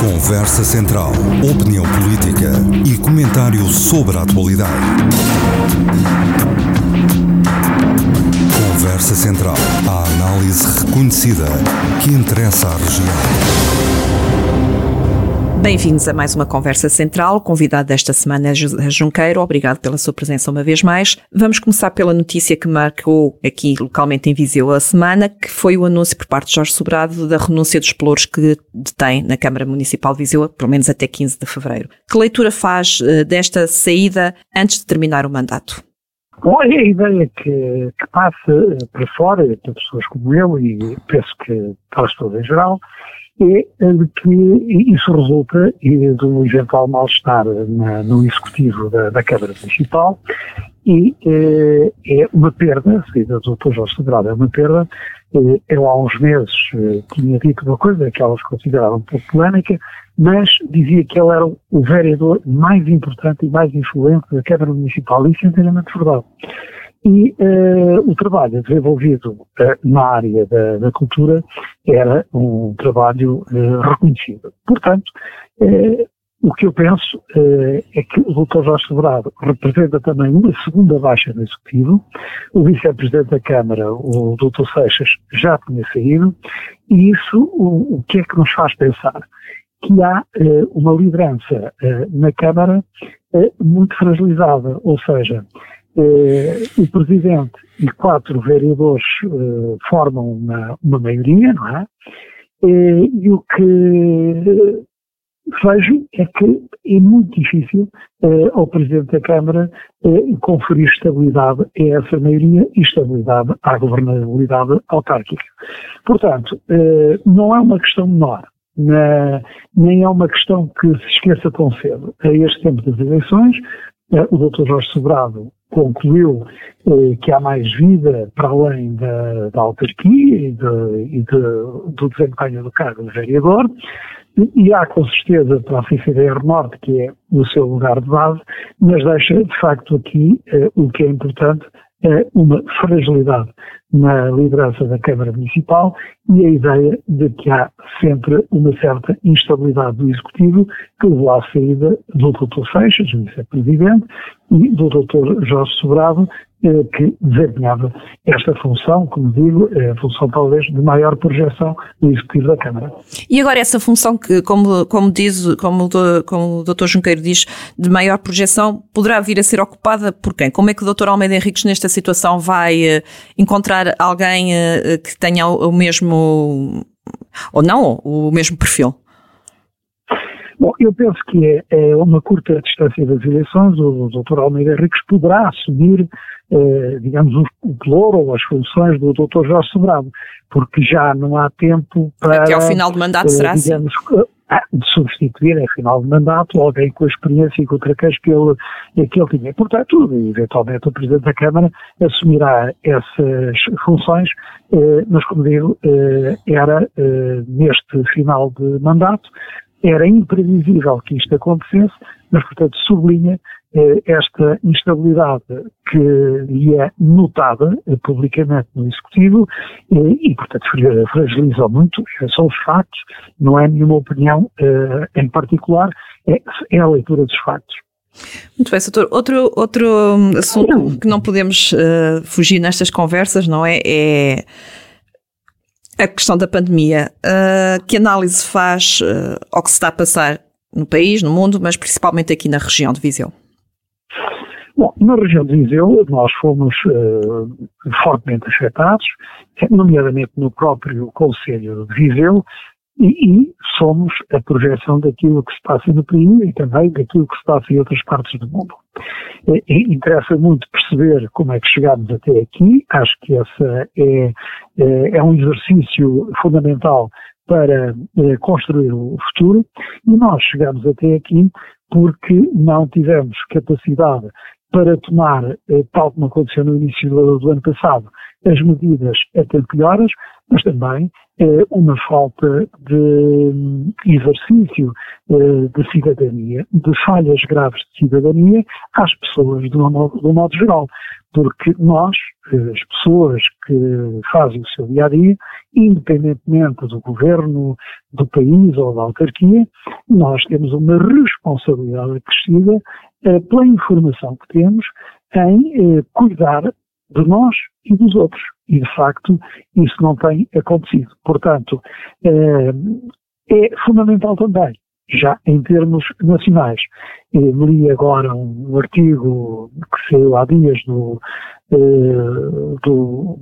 Conversa Central. Opinião política e comentário sobre a atualidade. Conversa Central. A análise reconhecida que interessa à região. Bem-vindos a mais uma Conversa Central. Convidado desta semana é José Junqueiro. Obrigado pela sua presença uma vez mais. Vamos começar pela notícia que marcou aqui localmente em Viseu a semana, que foi o anúncio por parte de Jorge Sobrado da renúncia dos pelouros que detém na Câmara Municipal de Viseu, pelo menos até 15 de fevereiro. Que leitura faz uh, desta saída antes de terminar o mandato? Bom, a ideia que, que passa eh, para fora, para pessoas como eu, e penso que para as pessoas em geral, é de que isso resulta do eventual mal-estar no executivo da, da, Câmara Municipal e é, é uma perda, a saída do Dr. Jorge Sagrado é uma perda. Eh, eu há uns meses eh, tinha dito uma coisa que elas consideravam um pouco polémica, mas dizia que ele era o vereador mais importante e mais influente da Câmara Municipal, e isso é inteiramente verdade e uh, o trabalho desenvolvido uh, na área da, da, cultura era um trabalho uh, reconhecido. Portanto, o que eu penso é que o Dr. Jorge Sobrado representa também uma segunda baixa no Executivo, o Vice-Presidente da Câmara, o Dr. Seixas, já tinha saído, e isso o, o que é que nos faz pensar? Que há uma liderança na Câmara muito fragilizada, ou seja, o Presidente e quatro vereadores eh, formam uma, uma maioria, não é? Eh, e o que vejo é que é muito difícil ao Presidente da Câmara conferir estabilidade a essa maioria e estabilidade à governabilidade autárquica. Portanto, não é uma questão menor. Na, nem é uma questão que se esqueça tão cedo. A este tempo das eleições, o Dr. Jorge Sobrado concluiu eh, que há mais vida para além da, da autarquia e, de, e de, do desempenho do cargo de vereador, e há com certeza para a CCDR Norte, que é o seu lugar de base, mas deixa de facto aqui eh, o que é importante, é uma fragilidade na liderança da Câmara Municipal e a ideia de que há sempre uma certa instabilidade do Executivo que levou à saída do Dr. Seixas, vice-presidente, e do Dr. Jorge Sobrado, eh, que desempenhava esta função, como digo, é a função talvez de maior projeção do Executivo da Câmara. E agora essa função que, como, como diz, como, como o Dr. Junqueiro diz, de maior projeção, poderá vir a ser ocupada por quem? Como é que o Dr. Almeida Henriques nesta situação vai eh, encontrar alguém eh, que tenha o mesmo, ou não, o mesmo perfil? Bom, eu penso que é, é uma curta distância das eleições, o Dr. Almeida Henriques poderá assumir eh, digamos, o ploro ou as funções do Dr. Jorge Sobrado, porque já não há tempo para. Até ao final do mandato, eh, será assim? digamos, assim? De substituir, em final de mandato, alguém com a experiência e com o traquejo que ele, que ele tinha. Portanto, eventualmente, o Presidente da Câmara assumirá essas funções, eh, mas, como digo, eh, era eh, neste final de mandato, era imprevisível que isto acontecesse, mas, portanto, sublinha esta instabilidade que lhe é notada eh, publicamente no Executivo eh, e, portanto, fragiliza muito, são os factos, não é nenhuma opinião em particular, é, é a leitura dos factos. Muito bem, doutor. Outro, outro assunto que não podemos uh, fugir nestas conversas, não é? É a questão da pandemia. Uh, que análise faz uh, ao que se está a passar no país, no mundo, mas principalmente aqui na região de Viseu? Bom, na região de Viseu nós fomos uh, fortemente afetados, nomeadamente no próprio Conselho de Viseu, e, e, somos a projeção daquilo que se passa no país e também daquilo que se passa em outras partes do mundo. E, e interessa muito perceber como é que chegamos até aqui, acho que essa é, é, é um exercício fundamental para construir o futuro, e nós chegamos até aqui porque não tivemos capacidade para tomar, eh, tal como aconteceu no início do, do ano passado, as medidas a tempo mas também uma falta de hum, exercício de cidadania, de falhas graves de cidadania às pessoas um modo, de modo geral. Porque nós, as pessoas que fazem o seu dia a dia, independentemente do governo, do país ou da autarquia, nós temos uma responsabilidade acrescida eh, pela informação que temos em eh, cuidar de nós e dos outros. E, de facto, isso não tem acontecido. Portanto, eh, é fundamental também já em termos nacionais. Eu li agora um artigo que saiu há dias do, do, do,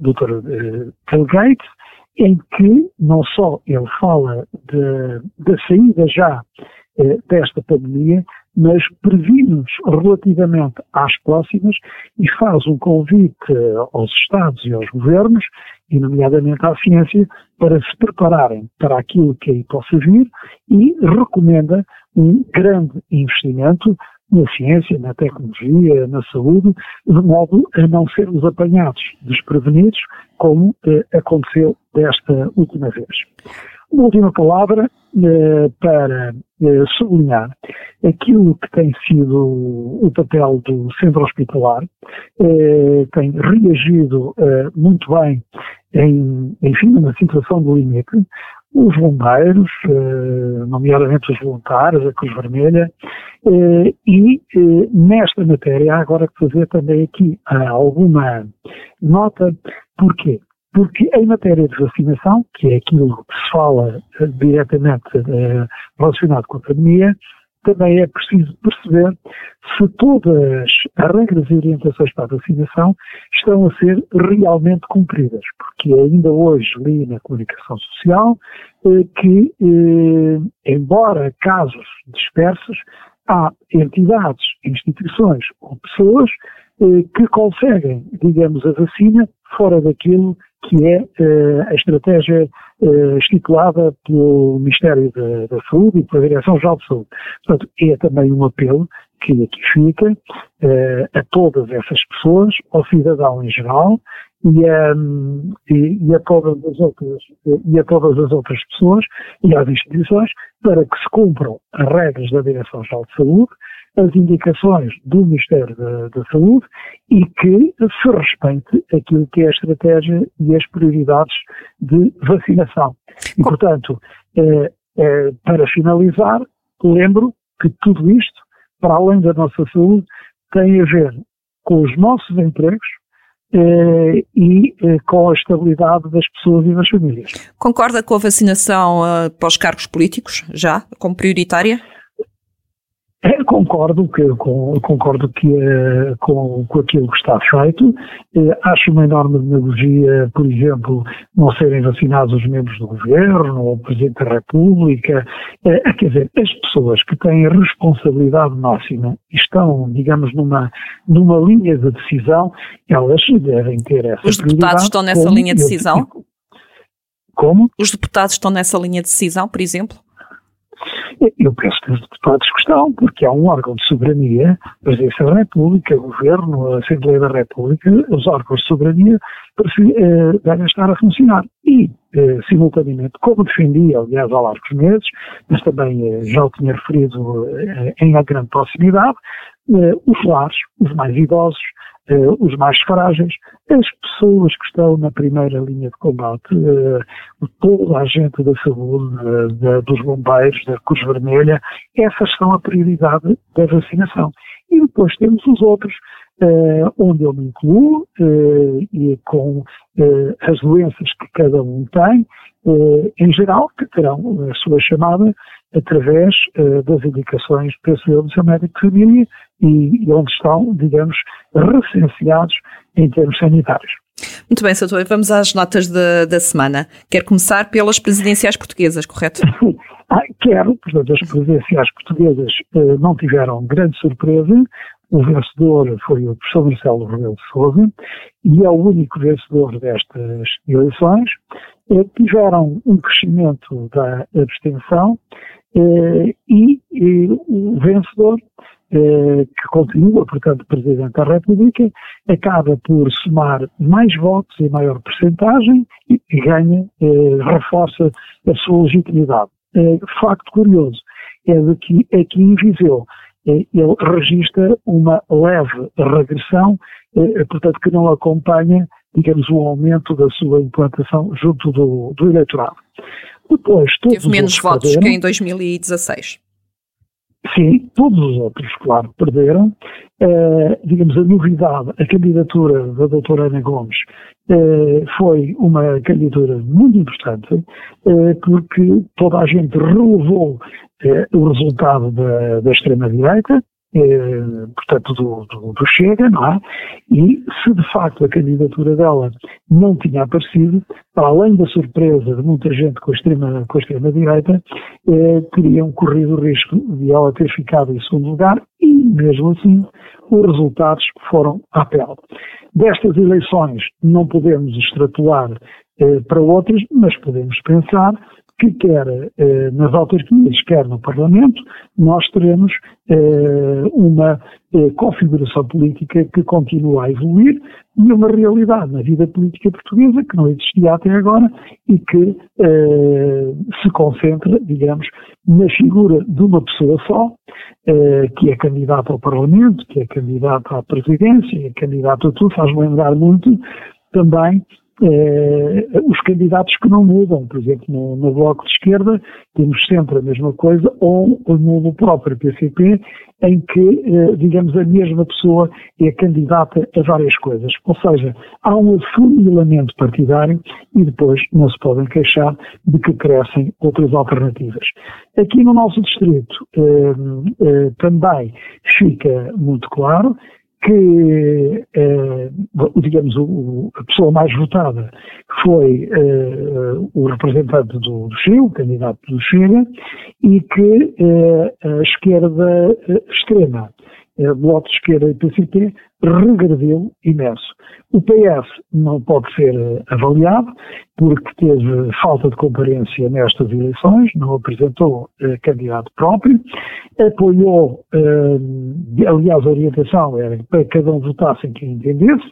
do Dr. Bill Gates, em que não só ele fala da saída já desta pandemia, mas previne-nos relativamente às próximas e faz um convite aos Estados e aos governos, e nomeadamente à ciência, para se prepararem para aquilo que aí possa vir e recomenda um grande investimento na ciência, na tecnologia, na saúde, de modo a não sermos apanhados desprevenidos, como eh, aconteceu desta última vez. Uma última palavra eh, para eh, sublinhar aquilo que tem sido o papel do centro hospitalar, eh, tem reagido eh, muito bem em, enfim, numa situação de limite, os bombeiros, eh, nomeadamente os voluntários, a Cruz Vermelha, eh, e nesta matéria há agora que fazer também aqui alguma nota, porquê? Porque em matéria de vacinação, que é aquilo que se fala diretamente relacionado com a pandemia, também é preciso perceber se todas as regras e orientações para a vacinação estão a ser realmente cumpridas, porque ainda hoje li na comunicação social eh, que, eh, embora casos dispersos, há entidades, instituições ou pessoas eh, que conseguem, digamos, a vacina fora daquilo que é a estratégia uh, estipulada pelo Ministério da, Saúde e pela Direção-Geral de Saúde. Portanto, é também um apelo que aqui fica a todas essas pessoas, ao cidadão em geral e a, e, e a, todas as outras, e a todas as outras pessoas e às instituições para que se cumpram as regras da Direção-Geral de Saúde, as indicações do Ministério da, da, Saúde e que se respeite aquilo que é a estratégia e as prioridades de vacinação. E, portanto, eh, eh, para finalizar, lembro que tudo isto, para além da nossa saúde, tem a ver com os nossos empregos, eh, e eh, com a estabilidade das pessoas e das famílias. Concorda com a vacinação uh, para os cargos políticos, já, como prioritária? É, concordo que, com, concordo que é, com, com aquilo que está feito. É, acho uma enorme demagogia, por exemplo, não serem vacinados os membros do governo ou o Presidente da República. É, quer dizer, as pessoas que têm responsabilidade máxima estão, digamos, numa, numa linha de decisão, elas devem ter essa Os deputados estão nessa linha de decisão? Como? Os deputados estão nessa linha de decisão, por exemplo? Eu penso que os deputados estão, porque há um órgão de soberania, Presidência da República, Governo, Assembleia da República, os órgãos de soberania eh, devem estar a funcionar. E, eh, simultaneamente, como defendia, aliás, há largos meses, mas também eh, já o tinha referido em grande proximidade, os lares, os mais idosos, eh, os mais frágeis, as pessoas que estão na primeira linha de combate, eh, toda a gente da saúde, eh, dos bombeiros, da Cruz Vermelha, essas são a prioridade da vacinação. E depois temos os outros, onde eu me incluo, e com as doenças que cada um tem, em geral, que terão a sua chamada através das indicações, do seu médico de família, e, onde estão, digamos, recenseados em termos sanitários. Muito bem, Soutor, vamos às notas de, da semana. Quer começar pelas presidenciais portuguesas, correto? ah, quero, portanto, as presidenciais portuguesas eh, não tiveram grande surpresa. O vencedor foi o professor Marcelo Rebelo de Sousa e é o único vencedor destas eleições. Eh, tiveram um crescimento da abstenção eh, e, o vencedor que continua, portanto, Presidente da República, acaba por somar mais votos e maior percentagem e, ganha, eh, reforça a sua legitimidade. Eh, facto curioso é de que aqui em Viseu eh, ele registra uma leve regressão, eh, portanto, que não acompanha, digamos, o aumento da sua implantação junto do, do eleitorado. Depois, Teve menos votos que em 2016. Sim, todos os outros, claro, perderam. Uh, digamos, a novidade, a candidatura da doutora Ana Gomes uh, foi uma candidatura muito importante, uh, porque toda a gente relevou o resultado da, da extrema-direita, eh, portanto, do, do, do, Chega, não é? E se de facto a candidatura dela não tinha aparecido, para além da surpresa de muita gente com a extrema, com extrema direita, eh, teriam corrido o risco de ela ter ficado em segundo lugar e, mesmo assim, os resultados foram à pele. Destas eleições não podemos extrapolar eh, para outras, mas podemos pensar que quer eh, nas autarquias, quer no Parlamento, nós teremos eh, uma eh, configuração política que continua a evoluir e uma realidade na vida política portuguesa que não existia até agora e que eh, se concentra, digamos, na figura de uma pessoa só, eh, que é candidata ao Parlamento, que é candidata à presidência, é candidata a tudo, faz lembrar muito também eh, os candidatos que não mudam. Por exemplo, no, no, Bloco de Esquerda temos sempre a mesma coisa, ou no próprio PCP, em que, eh, digamos, a mesma pessoa é candidata a várias coisas. Ou seja, há um afunilamento partidário e depois não se podem queixar de que crescem outras alternativas. Aqui no nosso distrito eh, eh também fica muito claro que, eh, digamos, o, a pessoa mais votada foi eh, o representante do, do Chile, o candidato do Chile, e que eh, a esquerda eh, extrema, Bloco de Esquerda e PCP, regrediu imenso. O PS não pode ser eh, avaliado porque teve falta de comparência nestas eleições, não apresentou eh, candidato próprio, apoiou, eh, aliás, a orientação era para que cada um votasse em quem entendesse,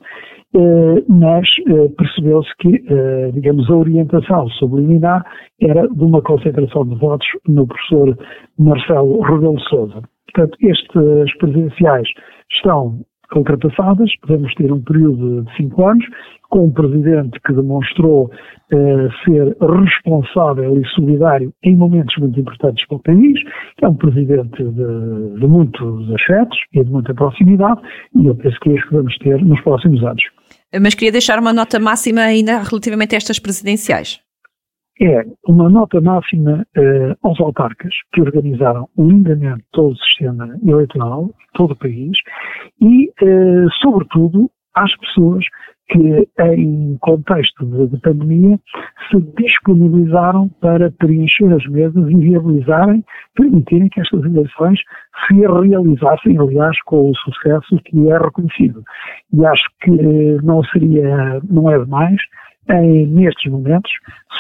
eh, mas eh, percebeu-se que, eh, digamos, a orientação subliminar era de uma concentração de votos no professor Marcelo Rebelo Souza. Portanto, estes presidenciais estão ultrapassadas, podemos ter um período de cinco anos, com um presidente que demonstrou eh, ser responsável e solidário em momentos muito importantes para o país, é um presidente de, de muitos afetos e de muita proximidade, e eu penso que é isso que vamos ter nos próximos anos. Mas queria deixar uma nota máxima ainda relativamente a estas presidenciais é uma nota máxima eh, aos autarcas que organizaram lindamente todo o sistema eleitoral, todo o país, e, eh, sobretudo, às pessoas que, em contexto de, de, pandemia, se disponibilizaram para preencher as mesas e viabilizarem, permitirem que estas eleições se realizassem, aliás, com o sucesso que é reconhecido. E acho que não seria, não é demais, em, nestes momentos,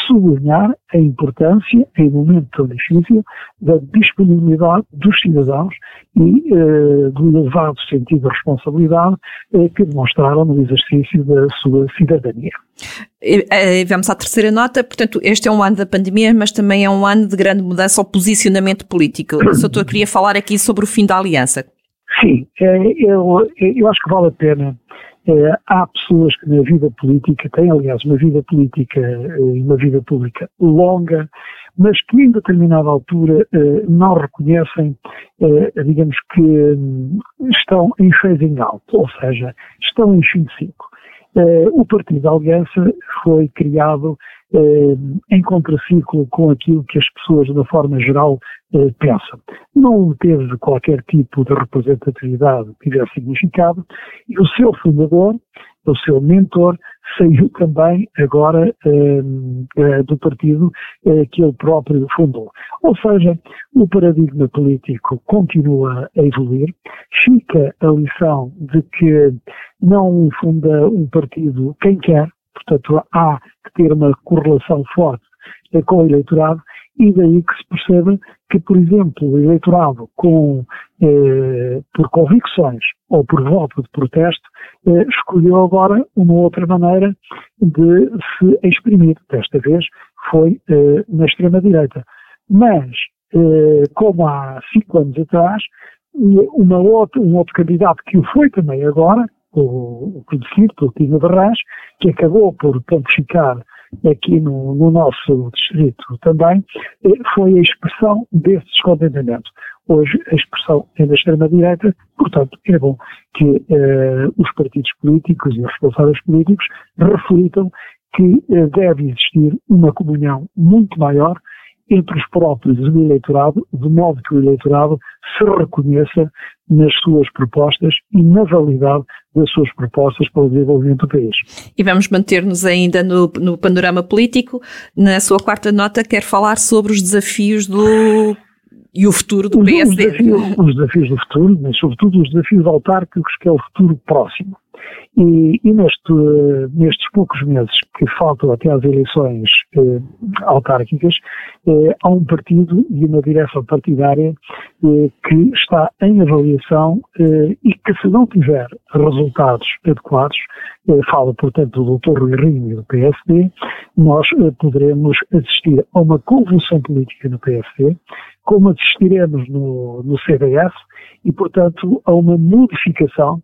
sublinhar a importância, em momento tão difícil, da disponibilidade dos cidadãos e eh, do elevado sentido de responsabilidade eh, que demonstraram no exercício da sua cidadania. E, vamos à terceira nota, portanto, este é um ano da pandemia, mas também é um ano de grande mudança ao posicionamento político. O doutor queria falar aqui sobre o fim da aliança. Sim, eh, eu, eu acho que vale a pena é, há pessoas que na vida política têm, aliás, uma vida política eh, e uma vida pública longa, mas que em determinada altura eh, não reconhecem, eh, digamos que hum, estão em phasing out, ou seja, estão em fim de ciclo. O Partido da Aliança foi criado em contraciclo com aquilo que as pessoas, de forma geral, pensam. Não teve qualquer tipo de representatividade que tivesse significado e o seu fundador, o seu mentor, saiu também agora uh, do partido uh, que ele próprio fundou. Ou seja, o paradigma político continua a evoluir, fica a lição de que não funda um partido quem quer, portanto há que ter uma correlação forte com o eleitorado e daí que se percebe que, por exemplo, o eleitorado com, eh, por convicções ou por voto de protesto eh, escolheu agora uma outra maneira de se exprimir. Desta vez foi eh, na extrema-direita. Mas, eh, como há cinco anos atrás, uma outra, um outro candidato que o foi também agora, o, o conhecido pelo Tino Barras, que acabou por pontificar aqui no, no, nosso distrito também, eh, foi a expressão desse descontentamento. Hoje a expressão é da extrema-direita, portanto é bom que eh, os partidos políticos e os responsáveis políticos reflitam que eh, deve existir uma comunhão muito maior entre os próprios do eleitorado, de modo que o eleitorado se reconheça nas suas propostas e na validade das suas propostas para o desenvolvimento do país. E vamos manter-nos ainda no, no panorama político. Na sua quarta nota, quer falar sobre os desafios do e o futuro do PSD. Os desafios, os desafios do futuro, mas sobretudo os desafios autárquicos, que é o futuro próximo. E, e neste, nestes poucos meses que faltam até às eleições eh, autárquicas, eh, há um partido e uma direção partidária eh, que está em avaliação eh, e que se não tiver resultados adequados, eh, fala portanto do Dr. Rui Rio e do PSD, nós eh, poderemos assistir a uma convulsão política no PSD, como assistiremos no, no CDS, e, portanto, a uma modificação,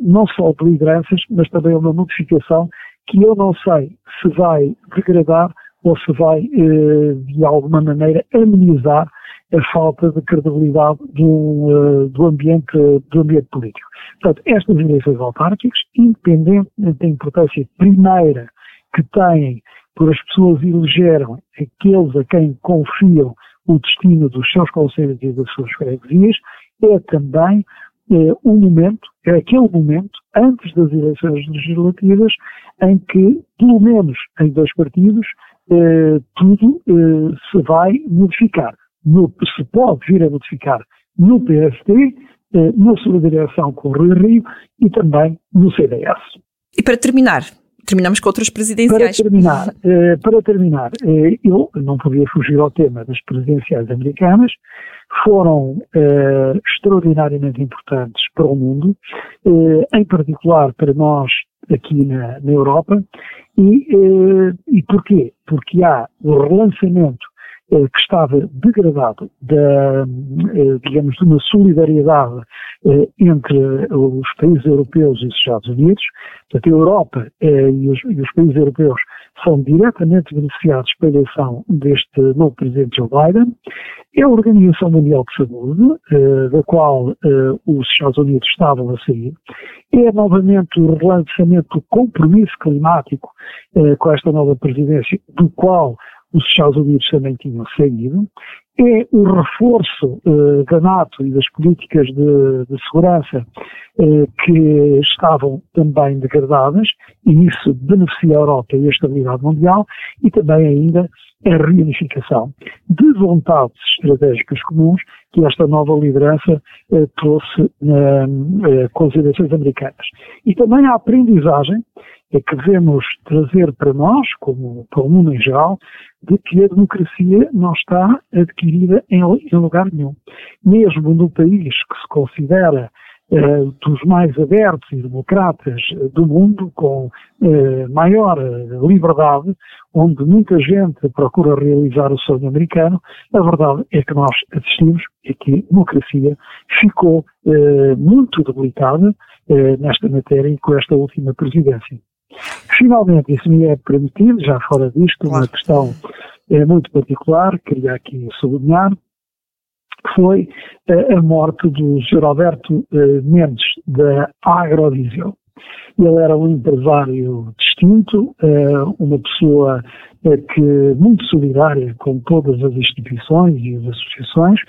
não só de lideranças, mas também a uma modificação que eu não sei se vai degradar ou se vai, eh, de alguma maneira, amenizar a falta de credibilidade do, uh, do, ambiente, do ambiente político. Portanto, estas eleições autárquicas, independentemente da importância primeira que têm por as pessoas elegeram aqueles a quem confiam o destino dos seus conselhos e das suas freguesias, é também é, um momento, é aquele momento, antes das eleições legislativas, em que, pelo menos em dois partidos, é, tudo é, se vai modificar. No, se pode vir a modificar no PSD, é, na sua direção com o Rui Rio e também no CDS. E para terminar, terminamos com outras presidenciais. Para terminar, eh, para terminar eh, eu não podia fugir ao tema das presidenciais americanas, foram eh, extraordinariamente importantes para o mundo, eh, em particular para nós aqui na, na Europa, e, eh, e porquê? Porque há o relançamento que estava degradado da, eh, digamos, de uma solidariedade eh, entre os países europeus e os Estados Unidos. Portanto, a Europa e os, e os países europeus são diretamente beneficiados pela eleição deste novo presidente Joe Biden. É a Organização Mundial de Saúde, da qual os Estados Unidos estavam a sair. É novamente o relançamento do compromisso climático com esta nova presidência, do qual os Estados Unidos também tinham saído, é o reforço eh, da NATO e das políticas de, de segurança eh, que estavam também degradadas, e isso beneficia a Europa e a estabilidade mundial, e também ainda a reunificação de vontades estratégicas comuns que esta nova liderança eh, trouxe eh, com as eleições americanas. E também a aprendizagem é que devemos trazer para nós, como para o mundo em geral, de que a democracia não está adquirida em, em lugar nenhum. Mesmo no país que se considera eh, dos mais abertos e democratas do mundo, com eh, maior liberdade, onde muita gente procura realizar o sonho americano, a verdade é que nós assistimos e que a democracia ficou eh, muito debilitada eh, nesta matéria e com esta última presidência. Finalmente, isso me é permitido, já fora disto, uma questão é, muito particular, queria aqui sublinhar, foi uh, a morte do Sr. Alberto uh, Mendes, da Agrodiesel. Ele era um empresário distinto, uh, uma pessoa é que muito solidária com todas as instituições e as associações,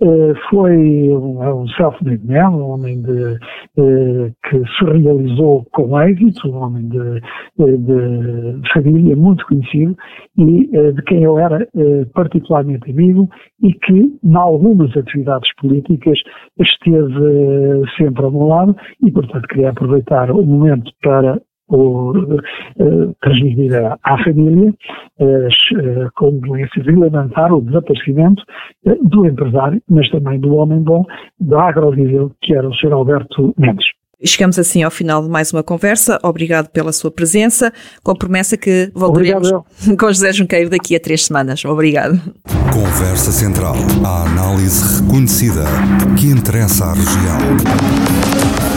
eh, foi um self-made man, um homem de, eh, que se realizou com êxito, um homem de, de família muito conhecido e eh, de quem eu era particularmente amigo e que, em algumas atividades políticas, esteve sempre ao meu lado e, portanto, queria aproveitar o momento para ou uh, transmitida à família, uh, condolências e lamentar o desaparecimento uh, do empresário, mas também do homem bom da Agroviseu, que era o Sr. Alberto Mendes. Chegamos assim ao final de mais uma conversa. Obrigado pela sua presença, com promessa que voltaremos Obrigado. com José Junqueiro daqui a três semanas. Obrigado. Conversa Central, a análise reconhecida que interessa à região.